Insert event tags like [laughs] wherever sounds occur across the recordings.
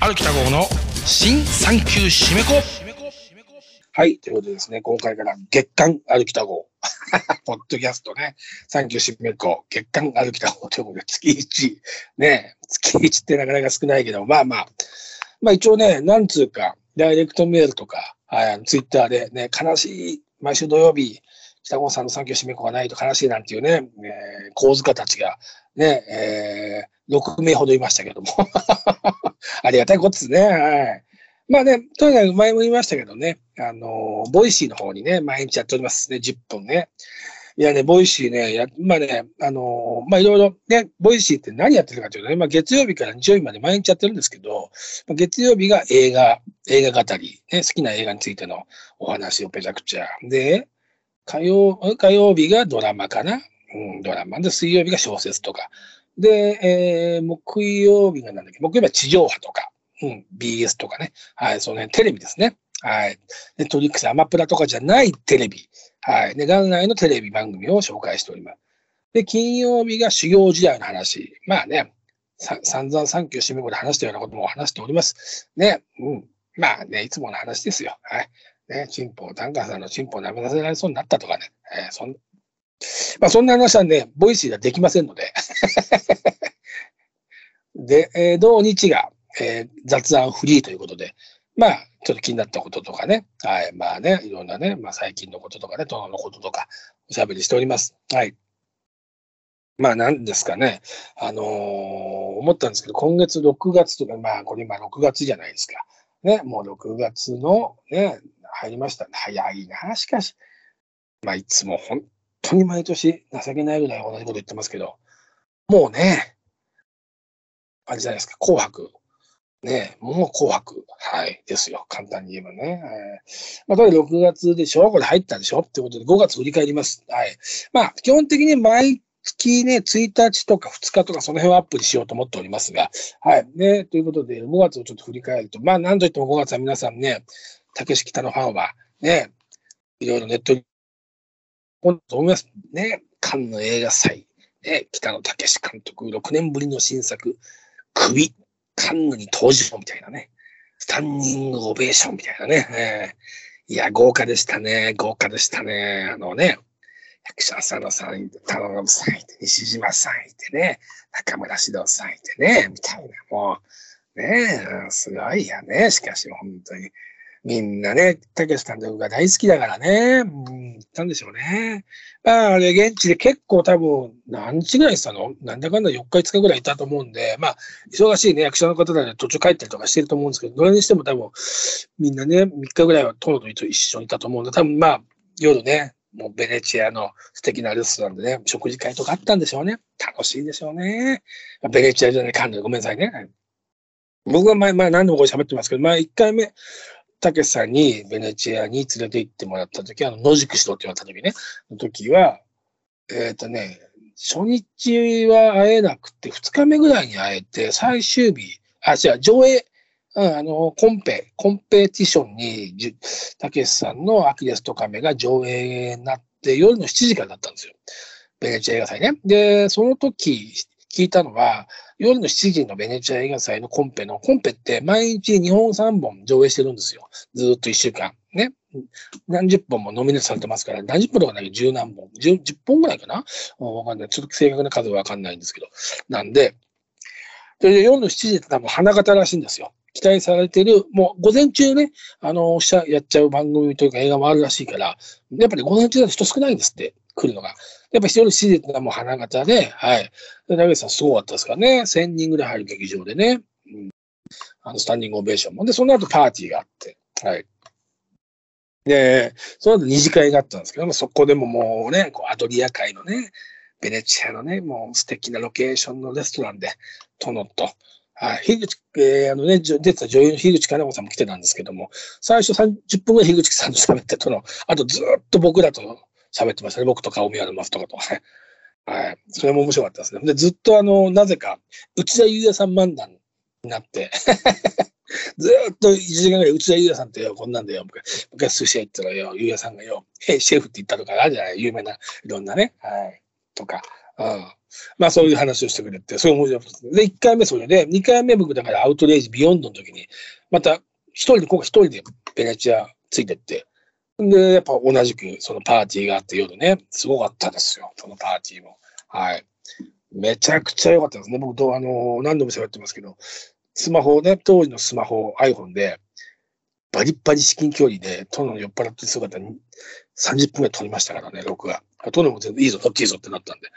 歩きた号の新産休締め子はい。ということでですね、今回から月刊歩きた号。[laughs] ポッドキャストね、産休締め子、月刊歩きた号ということで、月1。ね、月1ってなかなか少ないけど、まあまあ、まあ一応ね、なんつうか、ダイレクトメールとか、はい、ツイッターでね、悲しい、毎週土曜日、北郷さんの産休締め子がないと悲しいなんていうね、えー、構図家たちが、ね、えー、6名ほどいましたけども。[laughs] ありがたいことですね。はい。まあね、とにかく前も言いましたけどね、あの、 Voicyの方にね、毎日やっておりますね、10分ね。いやね、 Voicyね、やまあね、あのまあいろいろね、 Voicyって何やってるかというとね、まあ月曜日から日曜日まで毎日やってるんですけど、まあ、月曜日が映画、映画語り、ね、好きな映画についてのお話をペチャクチャ。で、火曜、火曜日がドラマかなうん、ドラマ。で、水曜日が小説とか。で、えー、木曜日がなんだっけ？木曜日は地上波とか。うん、BS とかね。はい、その辺、テレビですね。はい。ネットリックス、アマプラとかじゃないテレビ。はい。で、元来のテレビ番組を紹介しております。で、金曜日が修行時代の話。まあね、さ散々三級締め子で話したようなことも話しております。ね。うん。まあね、いつもの話ですよ。はい。ね、チンポ、タンカーさんのチンポを舐めさせられそうになったとかね。えー、そんまあそんな話はね、 Voicyではできませんので。[laughs] で、えー、土日が、えー、雑談フリーということで、まあ、ちょっと気になったこととかね、はい、まあね、いろんなね、まあ最近のこととかね、殿のこととか、おしゃべりしております。はい。まあ何ですかね、あのー、思ったんですけど、今月6月とか、まあこれ今6月じゃないですか。ね、もう6月のね、入りました。早いな、しかし。まあいつも本当に毎年情けないぐらい同じこと言ってますけど、もうね、あれじゃないですか、紅白。ねもう紅白。はい。ですよ。簡単に言えばね。えー、まあ、これ6月でしょ？これ入ったでしょ？ってことで5月振り返ります。はい。まあ、基本的に毎月ね、1日とか2日とかその辺をアップにしようと思っておりますが、はい。ね、ということで5月をちょっと振り返ると、まあ、なんといっても5月は皆さんね、竹敷北のファンは、ね、いろいろネット思います。ね、カンの映画祭、ね、北野武監督、6年ぶりの新作、首、カンヌに登場みたいなね。スタンディングオベーションみたいなね。えー、いや、豪華でしたね。豪華でしたね。あのね、役者浅野さんいて、田野さんいて、西島さんいてね、中村獅童さんいてね、みたいな、もう、ねすごいやね。しかし、本当に。みんなね、たけし監督が大好きだからね、うん、行ったんでしょうね。まあ、あれ、現地で結構多分、何日ぐらいしたの？なんだかんだ4日5日ぐらいいたと思うんで、まあ、忙しいね、役者の方で途中帰ったりとかしてると思うんですけど、どれにしても多分、みんなね、3日ぐらいはトロと一緒にいたと思うんで、多分まあ、夜ね、もうベネチアの素敵なレストランでね、食事会とかあったんでしょうね。楽しいでしょうね。ベネチアじゃない、カンヌごめんなさいね。僕は前、前何度もこれ喋ってますけど、まあ1回目、たけしさんにベネチアに連れて行ってもらった時、あの、野宿しろって言われた時ね、の時は、えっ、ー、とね、初日は会えなくて、二日目ぐらいに会えて、最終日、あ、違う、上映、うん、あの、コンペ、コンペティションに、たけしさんのアキレスとカメが上映になって、夜の7時からだったんですよ。ベネチア映画祭ね。で、その時聞いたのは、夜の7時のベネチア映画祭のコンペの、コンペって毎日2本3本上映してるんですよ。ずっと1週間。ね。何十本もノミネートされてますから、何十本とかない十何本。十、十本ぐらいかな？わかんない。ちょっと正確な数はわかんないんですけど。なんで、で夜の7時って多分花形らしいんですよ。期待されてる、もう午前中ね、あの、やっちゃう番組というか映画もあるらしいから、やっぱり午前中だと人少ないんですって、来るのが。やっぱ夜7時ってのはもう花形で、はい。で、ダさんすごかったですからね。1000人ぐらい入る劇場でね。うん、あの、スタンディングオベーションも。で、その後パーティーがあって、はい。で、その後二次会があったんですけども、そこでももうね、こうアドリア海のね、ベネチアのね、もう素敵なロケーションのレストランで、殿と、はい、樋口、えー、あのね、出てた女優の樋口かな子さんも来てたんですけども、最初30分ぐらい樋口さんと喋ってとの、あとずっと僕らと喋ってましたね。僕とか、大宮のマスとかと。[laughs] はい。それも面白かったですね。で、ずっとあの、なぜか、内田裕也さん漫談になって [laughs] ずっと1時間ぐらい内田裕也さんってよ、こんなんだよ。昔寿司屋行ったらよ、裕也さんがよ、へシェフって言ったとかあるじゃない？有名な、いろんなね。はい。とか。うん。まあそういう話をしてくれて、そういう面白かったです。で、1回目それで、2回目僕だからアウトレイジビヨンドの時に、また一人で、ここ一人でベネチアついてって、で、やっぱ同じくそのパーティーがあって夜ね、すごかったですよ、そのパーティーも。はい。めちゃくちゃ良かったですね。僕と、あの、何度も喋ってますけど、スマホね、当時のスマホ、iPhone で、バリッバリ至近距離で、殿の酔っ払ってる姿に30分ぐらい撮りましたからね、録画。殿も全然いいぞ、撮っていいぞってなったんで。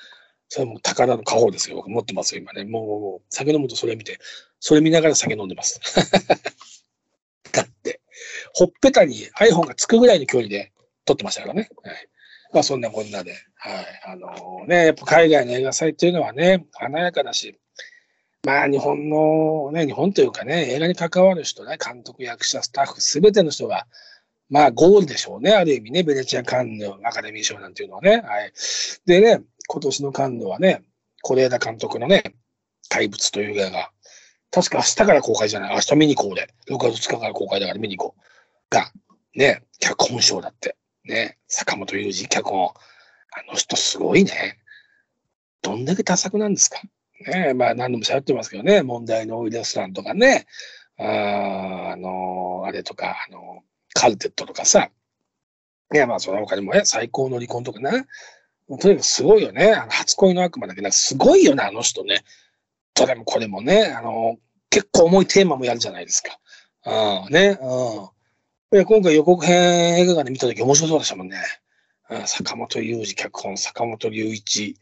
それも宝の家宝ですよ。僕持ってますよ、今ね。もう酒飲むとそれ見て、それ見ながら酒飲んでます。ほっぺたに iPhone がつくぐらいの距離で撮ってましたからね。はい。まあそんなこんなで。はい。あのね、やっぱ海外の映画祭っていうのはね、華やかだし、まあ日本のね、日本というかね、映画に関わる人ね、監督、役者、スタッフ、すべての人が、まあゴールでしょうね、ある意味ね、ベネチア・カンヌアカデミー賞なんていうのはね。はい。でね、今年のカンヌはね、是枝監督のね、怪物という映画が、確か明日から公開じゃない、明日見に行こうで、6月2日から公開だから見に行こう。が、ね、脚本賞だって。ね、坂本雄二脚本。あの人すごいね。どんだけ多作なんですか。ね、まあ何度も喋ってますけどね、問題の多いレストランとかね、ああのあれとか、あのカルテットとかさ、いやまあその他にもね、最高の離婚とかね、とにかくすごいよね。あの初恋の悪魔だけど、すごいよね、あの人ね。どれもこれもね、あの、結構重いテーマもやるじゃないですか。うん、ね、うん。いや今回予告編映画館で見たとき面白そうでしたもんね。坂本雄二脚本、坂本龍一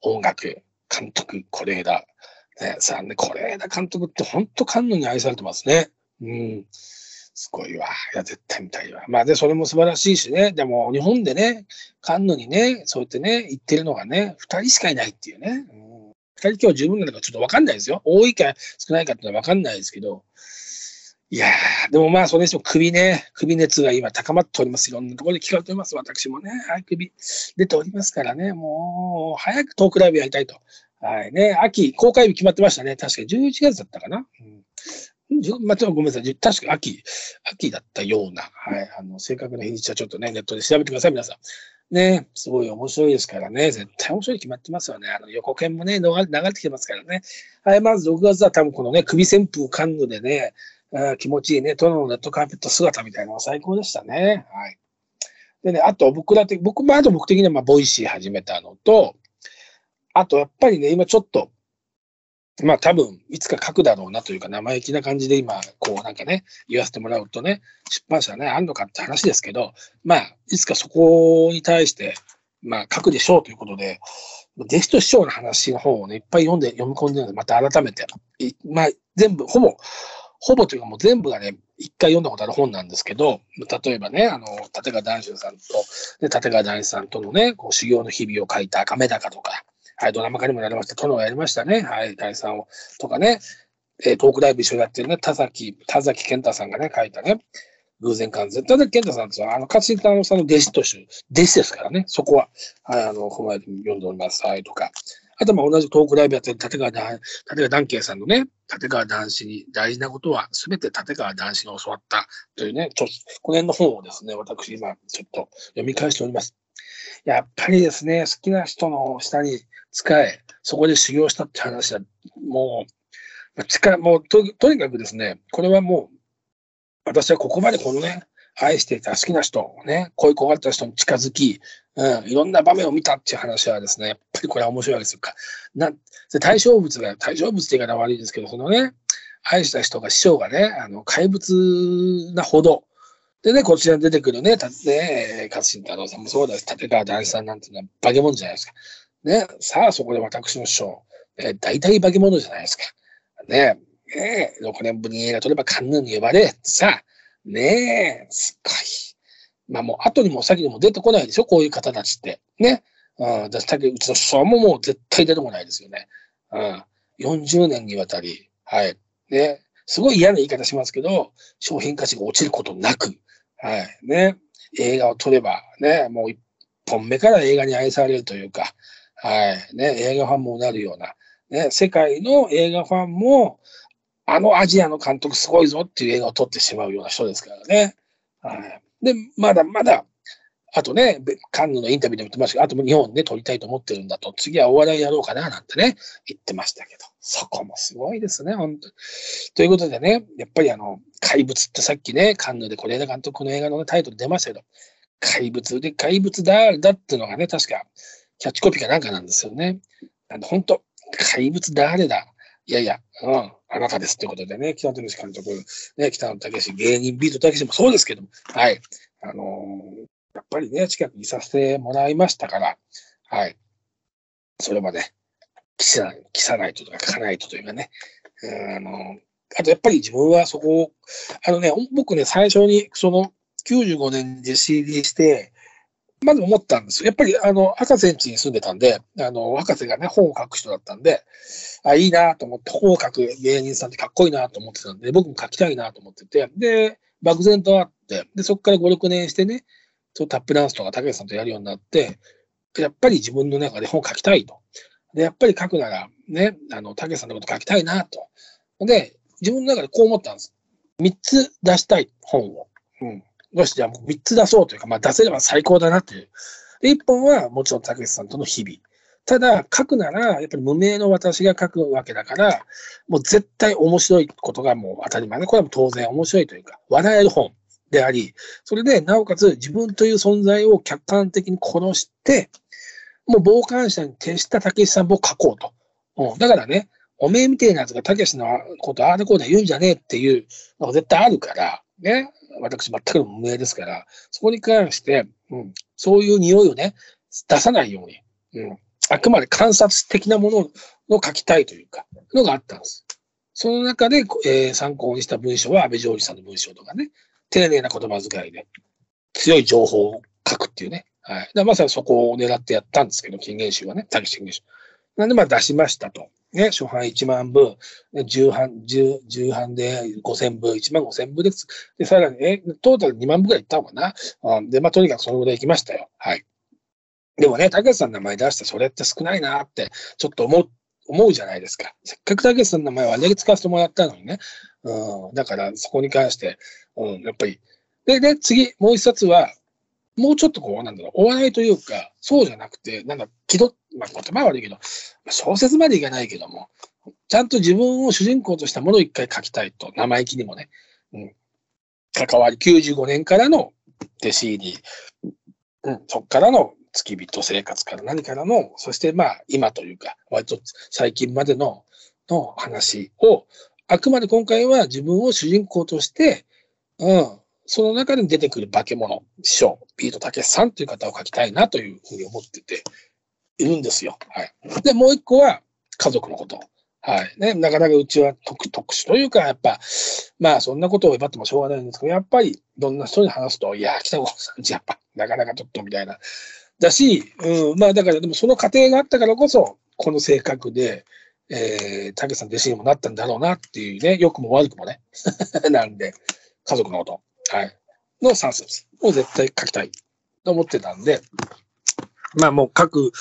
音楽、監督、是枝。ね、さあね、是枝監督って本当カンヌに愛されてますね。うん。すごいわ。いや、絶対見たいわ。まあ、で、それも素晴らしいしね。でも、日本でね、カンヌにね、そうやってね、行ってるのがね、二人しかいないっていうね。うん二人今日十分なのかちょっとわかんないですよ。多いか少ないかってのはわかんないですけど。いやー、でもまあ、それにしても首ね、首熱が今高まっております。いろんなところで聞かれております。私もね、はい、首出ておりますからね、もう、早くトークライブやりたいと。はいね、秋、公開日決まってましたね。確か11月だったかな。うん、じゅまあ、ちょっとごめんなさい。確か秋、秋だったような。はい。あの、正確な日にちはちょっとね、ネットで調べてください、皆さん。ね、すごい面白いですからね。絶対面白い決まってますよね。あの、予告編もね、流れてきてますからね。はい、まず6月は多分このね、首旋風カンヌでね、あ気持ちいいね、殿のレッドカーペット姿みたいなのが最高でしたね。はい。でね、あと僕らって、僕、まあ、と僕的にはまあ、 Voicy始めたのと、あとやっぱりね、今ちょっと、まあ多分、いつか書くだろうなというか、生意気な感じで今、こうなんかね、言わせてもらうとね、出版社ね、あんのかって話ですけど、まあ、いつかそこに対して、まあ書くでしょうということで、弟子と師匠の話の方をね、いっぱい読んで、読み込んでるので、また改めて、まあ全部、ほぼ、ほぼというかもう全部がね、一回読んだことある本なんですけど、例えばね、あの、立川談春さんと、ね、立川談志さんとのね、こう修行の日々を書いた赤目高とか、はい、ドラマ化にもなりました。殿をやりましたね。はい、第3を。とかね、えー、トークライブ一緒にやってるね、田崎、田崎健太さんがね、書いたね、偶然感じ。田崎健太さんってあの、勝新太郎さんの弟子として、弟子ですからね、そこは、はい、あの、踏まえて読んでおります。はい、とか。あと、まあ、同じトークライブやってる立川談、立川談慶さんのね、立川談志に大事なことは、すべて立川談志に教わったというね、ちょこの辺の本をですね、私今、ちょっと読み返しております。やっぱりですね、好きな人の下に使え、そこで修行したって話は、もう、近もうと、とにかくですね、これはもう、私はここまでこのね、愛していた好きな人、ね、恋焦がれた人に近づき、うん、いろんな場面を見たっていう話はですね、やっぱりこれは面白いわけですよ。な対象物が、対象物って言い方悪いですけど、そのね、愛した人が師匠がね、あの、怪物なほど、でね、こちらに出てくるね、たね、勝新太郎さんもそうだし、立川談志さんなんていうのは化け物じゃないですか。ね、さあそこで私の師匠、え大体化け物じゃないですか。ねね6年ぶりに映画撮ればカンヌに呼ばれ、さあ、ねえ、すっごい。まあもう後にも先にも出てこないでしょ、こういう方たちって。ね。うん、だけうちの師匠ももう絶対出てこないですよね。うん。40年にわたり、はい。ね。すごい嫌な言い方しますけど、商品価値が落ちることなく、はい。ね。映画を撮れば、ね、もう一本目から映画に愛されるというか、はい。ね、映画ファンもなるような、ね、世界の映画ファンも、あのアジアの監督すごいぞっていう映画を撮ってしまうような人ですからね。はい。で、まだまだ、あとね、カンヌのインタビューでも言ってましたけど、あと日本ね、撮りたいと思ってるんだと、次はお笑いやろうかな、なんてね、言ってましたけど、そこもすごいですね、本当ということでね、やっぱりあの、怪物ってさっきね、カンヌで是枝監督の映画の、タイトル出ましたけど、怪物で、怪物だ、だっていうのがね、確か、キャッチコピーかなんかなんですよね。なんで、本当怪物誰だいやいや、うん、あなたですってことでね、北野武監督、ね、北野武芸人ビートたけしもそうですけども、はい。あのー、やっぱりね、近くにさせてもらいましたから、はい。それまで、記さない、記さないととか書かないとというかね、あの、あとやっぱり自分はそこを、あのね、僕ね、最初にその95年で CD して、まず思ったんですよ。やっぱり、あの、博士ん家に住んでたんで、あの、博士がね、本を書く人だったんで、あ、いいなと思って、本を書く芸人さんってかっこいいなと思ってたんで、僕も書きたいなと思ってて、で、漠然とあって、で、そこから5、6年してね、そうタップダンスとか竹内さんとやるようになって、やっぱり自分の中で本を書きたいと。で、やっぱり書くなら、ね、あの、竹内さんのこと書きたいなと。で、自分の中でこう思ったんです。3つ出したい本を。うん。よし、じゃあもう3つ出そうというか、まあ出せれば最高だなという。で、1本はもちろん竹内さんとの日々。ただ、書くなら、やっぱり無名の私が書くわけだから、もう絶対面白いことがもう当たり前で、これはもう当然面白いというか、笑える本であり、それで、なおかつ自分という存在を客観的に殺して、もう傍観者に徹した竹内さんを書こうと。うん、だからね、おめえみたいなやつが竹内のことああでこうで言うんじゃねえっていうのが絶対あるから、ね、私全くの無名ですから、そこに関して、うん、そういう匂いをね、出さないように、うん、あくまで観察的なものを書きたいというか、のがあったんです。その中で、えー、参考にした文章は安倍ジョージさんの文章とかね、丁寧な言葉遣いで、強い情報を書くっていうね。はい。まさにそこを狙ってやったんですけど、金言集はね、たけし金言集。なんでまあ出しましたと。ね、初版1万部、重版、重、重版で5000部、1万5000部です。で、さらに、え、トータル2万部ぐらいいったのかな？うん、で、まあ、とにかくそのぐらい行きましたよ。はい。でもね、竹内さんの名前出してそれって少ないなって、ちょっと思う、思うじゃないですか。せっかく竹内さんの名前をあれだけ使わせてもらったのにね。うん、だから、そこに関して、うん、やっぱり。で、で、次、もう一冊は、もうちょっとこう、なんだろう、お笑いというか、そうじゃなくて、なんだ、気取っまあ、言葉は悪いけど、小説までいかないけども、ちゃんと自分を主人公としたものを一回書きたいと、生意気にもね、うん、関わり、95年からの弟子入り、うん、そこからの付き人生活から何からの、そしてまあ今というか、割と最近までのの話を、あくまで今回は自分を主人公として、うん、その中で出てくる化け物、師匠、ビートたけしさんという方を書きたいなというふうに思ってて、いるんですよ。はい。で、もう一個は家族のこと。はい。ね、なかなかうちは特特殊というか、やっぱ、まあそんなことを奪ってもしょうがないんですけど、やっぱりどんな人に話すと、いや、北郷さんちやっぱ、なかなかちょっとみたいな。だし、うん、まあだからでもその過程があったからこそ、この性格で、えー、竹さん弟子にもなったんだろうなっていうね、良くも悪くもね。[laughs] なんで、家族のこと、はい。の3冊を絶対書きたいと思ってたんで、まあもう書く、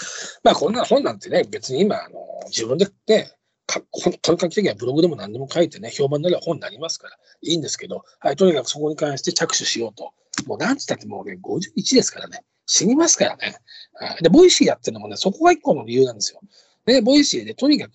まあこんな本なんてね、別に今、あの、自分でね、か本当に書き的にはブログでも何でも書いてね、評判になれば本になりますから、いいんですけど、はい、とにかくそこに関して着手しようと。もうなんつったってもうね、51ですからね、死にますからね。で、 Voicyやってるのもね、そこが一個の理由なんですよ。で、 Voicyでとにかく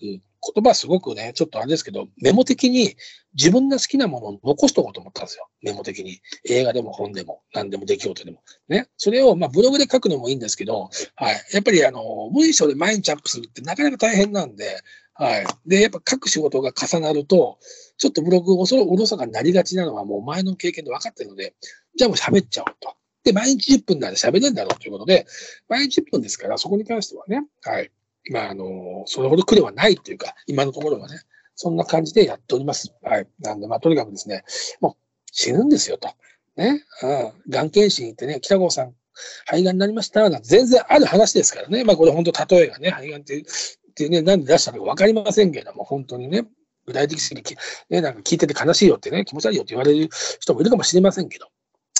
言葉すごくね、ちょっとあれですけど、メモ的に自分が好きなものを残しとこうと思ったんですよ。メモ的に。映画でも本でも、何でも出来事でも。ね。それを、まあ、ブログで書くのもいいんですけど、はい。やっぱり、あの、文章で毎日アップするってなかなか大変なんで、はい。で、やっぱ書く仕事が重なると、ちょっとブログおそおろそかになりがちなのはもう前の経験で分かってるので、じゃあもう喋っちゃおうと。で、毎日10分なら喋れるんだろうということで、毎日10分ですから、そこに関してはね、はい。まあ、あの、それほど苦ではないというか、今のところはね、そんな感じでやっております。はい。なんで、まあ、とにかくですね、もう死ぬんですよと。ね。うん。がん検診行ってね、北郷さん、肺がんになりましたなんて全然ある話ですからね。まあ、これ本当例えがね、肺がんって、ってね、なんで出したのかわかりませんけども、本当にね、具体的に、ね、なんか聞いてて悲しいよってね、気持ち悪いよって言われる人もいるかもしれませんけど、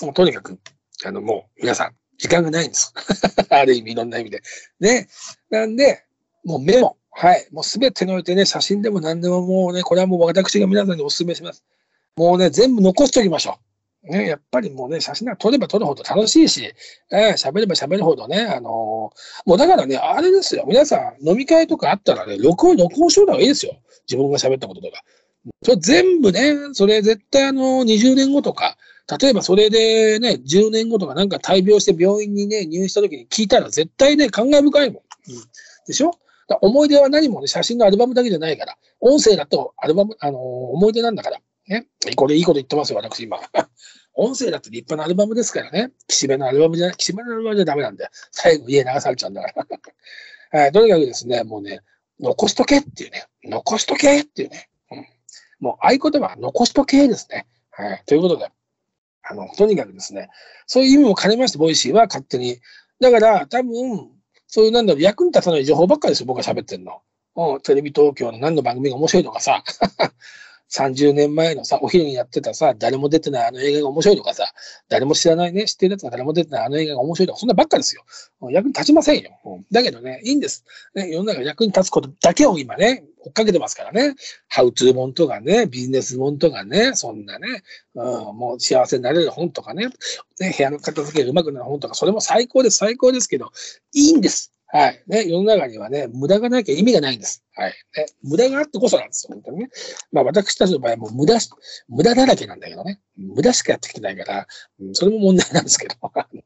もうとにかく、あの、もう皆さん、時間がないんです。[laughs] ある意味、いろんな意味で。ね。なんで、もうメモ。はい。もうすべてにおいてね、写真でも何でももうね、これはもう私が皆さんにお勧めします。もうね、全部残しておきましょうね、やっぱりもうね、写真なんか撮れば撮るほど楽しいし、え、喋れば喋るほどね、あのー、もうだからね、あれですよ、皆さん飲み会とかあったらね、録音、録音しといた方がいいですよ。自分が喋ったこととか。それ全部ね、それ絶対あの、20年後とか、例えばそれでね、10年後とかなんか大病して病院にね、入院した時に聞いたら絶対ね、感慨深いもん。うん、でしょ？思い出は何もね、写真のアルバムだけじゃないから、音声だとアルバム、あのー、思い出なんだから。ね。これいいこと言ってますよ、私今。[laughs] 音声だって立派なアルバムですからね。岸辺のアルバムじゃ、岸辺のアルバムじゃダメなんで、最後家流されちゃうんだから。[laughs] はい、とにかくですね、もうね、残しとけっていうね、残しとけっていうね、うん、もう合言葉は残しとけですね。はい、ということで、あの、とにかくですね、そういう意味も兼ねまして、ボイシーは勝手に。だから、多分、そういうなんだろう、役に立たない情報ばっかりですよ、僕が喋ってんの。うん、テレビ東京の何の番組が面白いとかさ、30年前のさ、お昼にやってたさ、誰も出てないあの映画が面白いとかさ、誰も知らないね、知ってるやつが誰も出てないあの映画が面白いとか、そんなばっかですよ。役に立ちませんよ。だけどね、いいんです。ね、世の中役に立つことだけを今ね、追っかけてますからね。ハウツー本とかね、ビジネス本とかね、そんなね、うん、もう幸せになれる本とかね、ね部屋の片付けがうまくなる本とか、それも最高です、最高ですけど、いいんです。はい。ね、世の中にはね、無駄がなきゃ意味がないんです。はい。ね、無駄があってこそなんですよ、本当にね。まあ私たちの場合はもう無駄無駄だらけなんだけどね。無駄しかやってきてないから、うん、それも問題なんですけど、[laughs] あの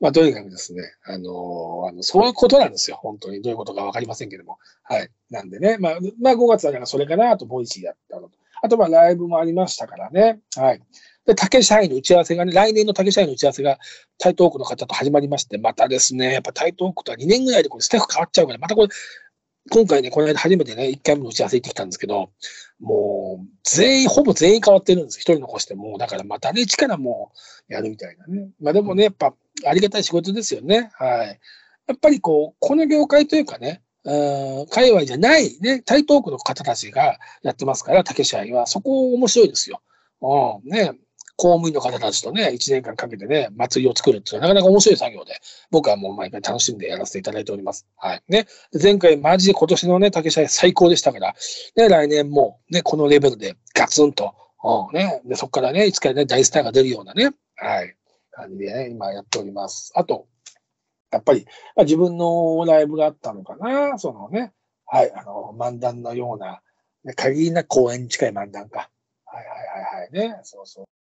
まあとにかくですね、あのあの、そういうことなんですよ、本当に。どういうことかわかりませんけども。はい。なんでね、まあ、まあ5月だからそれかなあと、 Voicyやったのと。あとまあライブもありましたからね。はい。で、竹社員の打ち合わせがね、来年の竹社員の打ち合わせが台東区の方と始まりまして、またですね、やっぱ台東区とは2年ぐらいでこれスタッフ変わっちゃうから、またこれ、今回ね、この間初めてね、1回目の打ち合わせ行ってきたんですけど、もう、全員、ほぼ全員変わってるんです。一人残して、もう、だからまたね、力もうやるみたいなね。まあでもね、やっぱ、ありがたい仕事ですよね。はい。やっぱりこう、この業界というかね、うん、界隈じゃないね、台東区の方たちがやってますから、竹社員は、そこ面白いですよ。うん、ね、公務員の方たちとね、1年間かけてね、祭りを作るっていうのはなかなか面白い作業で、僕はもう毎回楽しんでやらせていただいております。はい。ね。前回マジで今年のね、竹社最高でしたから、ね、来年もね、このレベルでガツンと、うん、ね。で、そこからね、いつかね、大スターが出るようなね、はい、感じでね、今やっております。あと、やっぱり、まあ、自分のライブがあったのかな、そのね、はい、あの、漫談のような、ね、限りな公演に近い漫談か。はいはいはいはいね、そうそう。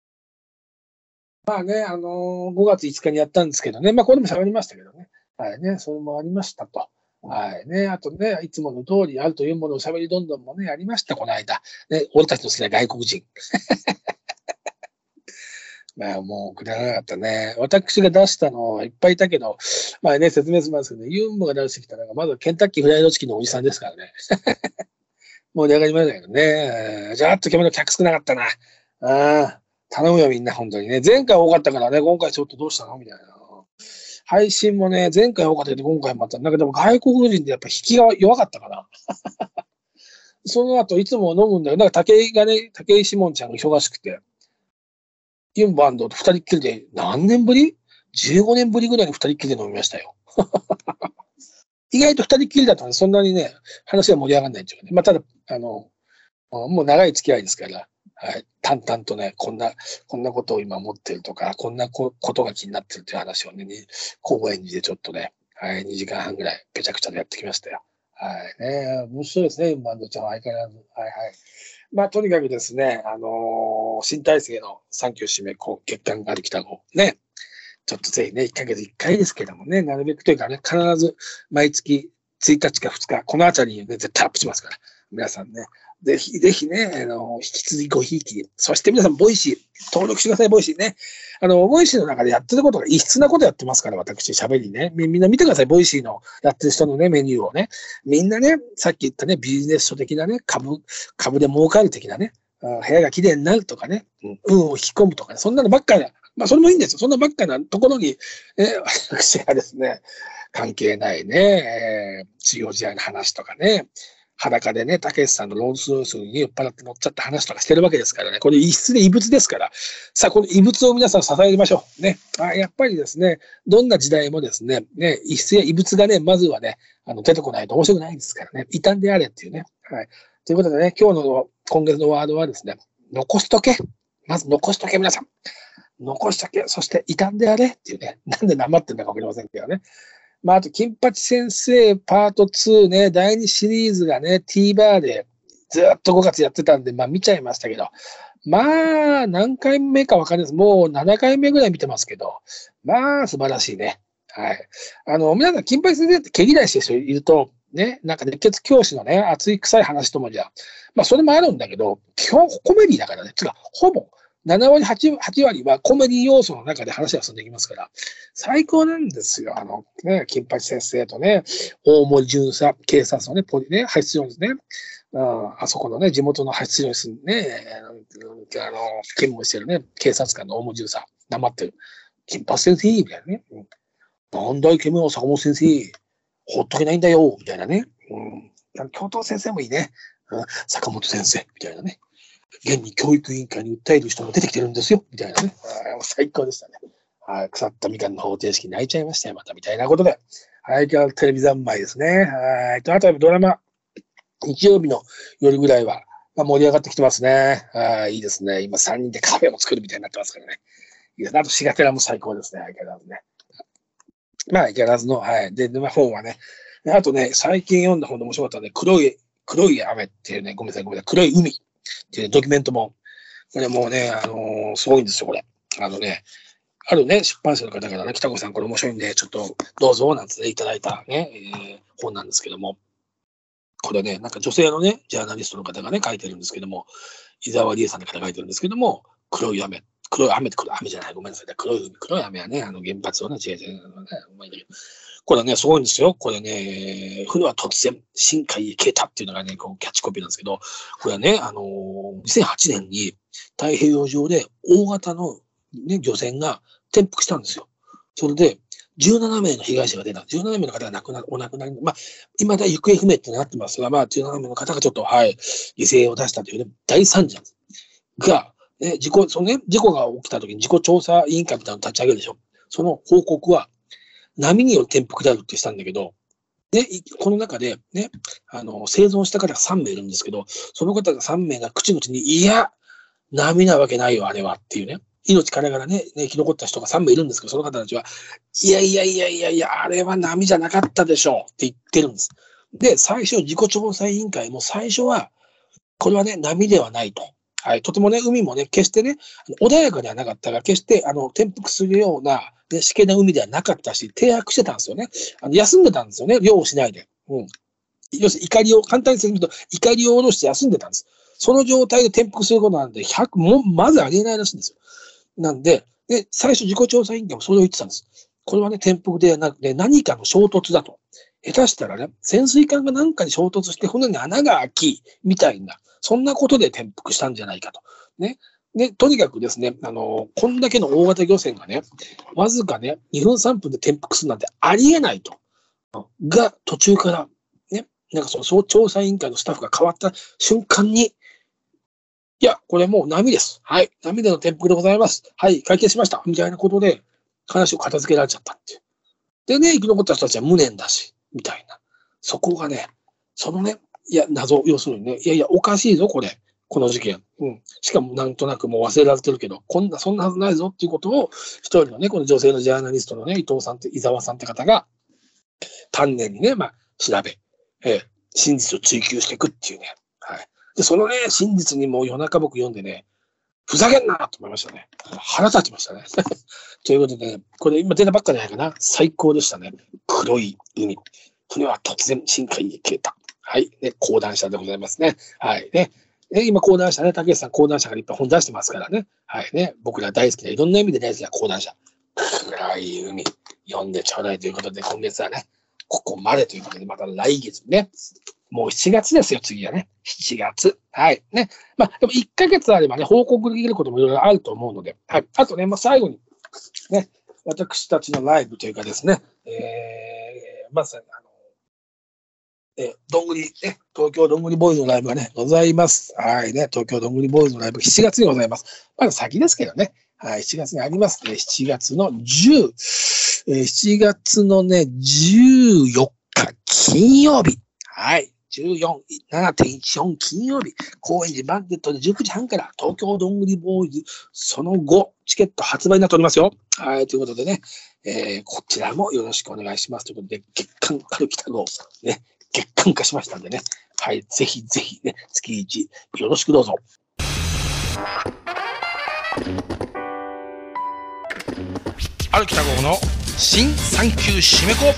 まあね、あのー、5月5日にやったんですけどね、まあこれも喋りましたけどね。はいね、それもありましたと。はいね、あとね、いつもの通りあるというものを喋りどんどんもね、ありました、この間。ね、俺たちの好きな外国人。[laughs] まあもうくだらなかったね。私が出したのはいっぱいいたけど、まあね、説明しますけどね、ユンボが出してきたのが、まずケンタッキーフライドチキンのおじさんですからね。[laughs] 盛り上がりましたけどね。じゃあ、っと今日の客少なかったな。ああ。頼むよみんな、本当にね。前回多かったからね、今回ちょっとどうしたの？みたいな。配信もね、前回多かったけど、今回もまた、なんかでも外国人でやっぱ引きが弱かったかな。[laughs] その後、いつも飲むんだよ。なんか武井がね、武井志門ちゃんが忙しくて、ユンバンドと二人っきりで、何年ぶり ?15 年ぶりぐらいに二人っきりで飲みましたよ。[laughs] 意外と二人っきりだとね、そんなにね、話が盛り上がらないっていうね。まあ、ただ、あの、もう長い付き合いですから、はい、淡々とね、こんな、こんなことを今思ってるとか、こんなことが気になってるっていう話をね、公園でちょっとね、はい、2時間半ぐらい、ぺちゃくちゃでやってきましたよ。はいね、面白いですね、バンドちゃんは相変わらず。はいはい。まあ、とにかくですね、あのー、新体制の3級締め、こう、月間があるきた号、ね、ちょっとぜひね、1ヶ月1回ですけどもね、なるべくというかね、必ず毎月1日か2日、このあたりにね、絶対アップしますから、皆さんね、ぜひ、ぜひね、あの、引き続きごひいき。そして皆さん、 Voicy、登録してください、 Voicyね。あの、 Voicyの中でやってることが異質なことやってますから、私、喋りね。みんな見てください、 Voicyのやってる人のね、メニューをね。みんなね、さっき言ったね、ビジネス書的なね、株、株で儲かる的なね、部屋が綺麗になるとかね、運を引き込むとかね、そんなのばっかりまあ、それもいいんですよ。そんなばっかなところに、え [laughs] 私はですね、関係ないね、えー、治療時代の話とかね、裸でね、たけしさんのローズロースに酔っ払って乗っちゃった話とかしてるわけですからね。これ異質で異物ですから。さあ、この異物を皆さん支えましょう。ね。あやっぱりですね、どんな時代もですね、ね、異質や異物がね、まずはね、あの、出てこないと面白くないですからね。異端であれっていうね。はい。ということでね、今日の、今月のワードはですね、残しとけ。まず残しとけ、皆さん。残しとけ、そして傷んでやれっていうね。なんで黙ってんだかわかりませんけどね。まあ、あと、金八先生パート2ね、第2シリーズがね、TVer でずっと5月やってたんで、まあ見ちゃいましたけど、まあ、何回目かわかんないです。もう7回目ぐらい見てますけど、まあ、素晴らしいね。はい。あの、皆さん、金八先生って毛嫌いしてる人いると、ね、なんか熱血教師のね、熱い臭い話ともじゃ、まあ、それもあるんだけど、基本コメディだからね。つか、ほぼ、7割8、8割はコメディ要素の中で話が進んでいきますから、最高なんですよ。あの、ね、金八先生とね、大森巡査、警察のね、ポリね、派出所ですね。ああそこのね、地元の派出所に住んで、ね、あの、勤務してるね、警察官の大森巡査、黙ってる。金八先生みたいなね。うん、なんだい、ケムの坂本先生。ほっとけないんだよ、みたいなね。うん。教頭先生もいいね。うん、坂本先生、みたいなね。現に教育委員会に訴える人も出てきてるんですよ、みたいなね。あ最高でしたね。はい、腐ったみかんの方程式泣いちゃいましたよ、また、みたいなことで。はい、今日テレビ三昧ですね。はい。と、あとはドラマ、日曜日の夜ぐらいは、まあ、盛り上がってきてますね。はい、いいですね。今3人でカフェも作るみたいになってますからね。いや、あと、シガテラも最高ですね。相変わらずね。まあ、相変わらずの、はい。で、まあ、本はね。あとね、最近読んだ本で面白かったね、黒い、黒い雨っていうね、ごめんなさい、ごめんなさい、黒い海っていうドキュメントも、これもうね、あのー、すごいんですよ、これ。あのね、あるね、出版社の方からね、北子さんこれ面白いんで、ちょっとどうぞ、なんていただいたね、えー、本なんですけども、これね、なんか女性のね、ジャーナリストの方がね、書いてるんですけども、伊沢理恵さんの方が書いてるんですけども、黒い雨黒い雨って黒い雨じゃない。ごめんなさい。黒い海、黒い雨はね、あの原発をね、違う違う。ね、これね、すごいんですよ。これね、船は突然、深海へ消えたっていうのがね、こうキャッチコピーなんですけど、これはね、あのー、2008年に太平洋上で大型の、ね、漁船が転覆したんですよ。それで、17名の被害者が出た。17名の方が亡くな、お亡くなり、まあ、未だ行方不明ってなってますが、まあ、17名の方がちょっと、はい、犠牲を出したというね、大惨事。が、ね、事故、そのね、事故が起きた時に事故調査委員会みたいなの立ち上げるでしょ。その報告は、波による転覆であるってしたんだけど、ね、この中でね、あの、生存した方が3名いるんですけど、その方が3名が口々に、いや、波なわけないよ、あれはっていうね。命からがらね、生き残った人が3名いるんですけど、その方たちは、いやいやいやいやいや、あれは波じゃなかったでしょうって言ってるんです。で、最初、事故調査委員会も最初は、これはね、波ではないと。はい、とてもね、海もね、決してね、穏やかではなかったが、決してあの転覆するような、ね、しけな海ではなかったし、停泊してたんですよね。あの休んでたんですよね、漁をしないで。うん。要するに怒りを、簡単に説明すると、怒りを下ろして休んでたんです。その状態で転覆することなんて、100、も、まずありえないらしいんですよ。なんで、で、最初、自己調査委員会もそれを言ってたんです。これはね、転覆ではなくて、何かの衝突だと。下手したらね、潜水艦が何かに衝突して船に穴が開き、みたいな、そんなことで転覆したんじゃないかと。ね。で、とにかくですね、あの、こんだけの大型漁船がね、わずかね、2分3分で転覆するなんてありえないと。が、途中から、ね、なんかその調査委員会のスタッフが変わった瞬間に、いや、これもう波です。はい。波での転覆でございます。はい。解決しました。みたいなことで、話を片付けられちゃったっていう。でね、生き残った人たちは無念だし、みたいな。そこがね、そのね、いや、謎、要するにね、いやいや、おかしいぞ、これ。この事件。うん。しかもなんとなくもう忘れられてるけど、こんな、そんなはずないぞっていうことを、一人のね、この女性のジャーナリストのね、伊藤さんって、伊沢さんって方が、丹念にね、まあ、調べ、えー、真実を追求していくっていうね。はい。で、そのね、真実にもう夜中僕読んでね、ふざけんなと思いましたね。腹立ちましたね。[laughs] ということで、これ今出たばっかじゃないかな。最高でしたね。黒い海。船は突然深海に消えた。はい。ね、講談社でございますね。はい。ね。ね今、講談社ね、竹内さん講談社がいっぱい本出してますからね。はいね。僕ら大好きな、いろんな意味で大好きな講談社。暗い海、読んでちょうだいということで、今月はね、ここまでということで、また来月ね、もう7月ですよ、次はね。7月。はい。ね。まあ、でも1ヶ月あればね、報告できることもいろいろあると思うので、はい。あとね、まあ、最後に、ね、私たちのライブというかですね、えー、まさに、あの、えどんぐり、ね、東京どんぐりボーイズのライブがね、ございます。はいね、東京どんぐりボーイズのライブ、7月にございます。まだ先ですけどね、はい、7月にありますね。7月の10、えー、7月のね、14日金曜日。はい。14、7.14金曜日、高円寺マーケットで19時半から東京どんぐりボーイズその後、チケット発売になっておりますよ。はい、ということでね、えー、こちらもよろしくお願いします。ということで、月間カルキタ号、ね、月間化しましたんでね、はい、ぜひぜひね、月1よろしくどうぞ。歩きた号の新産休締め子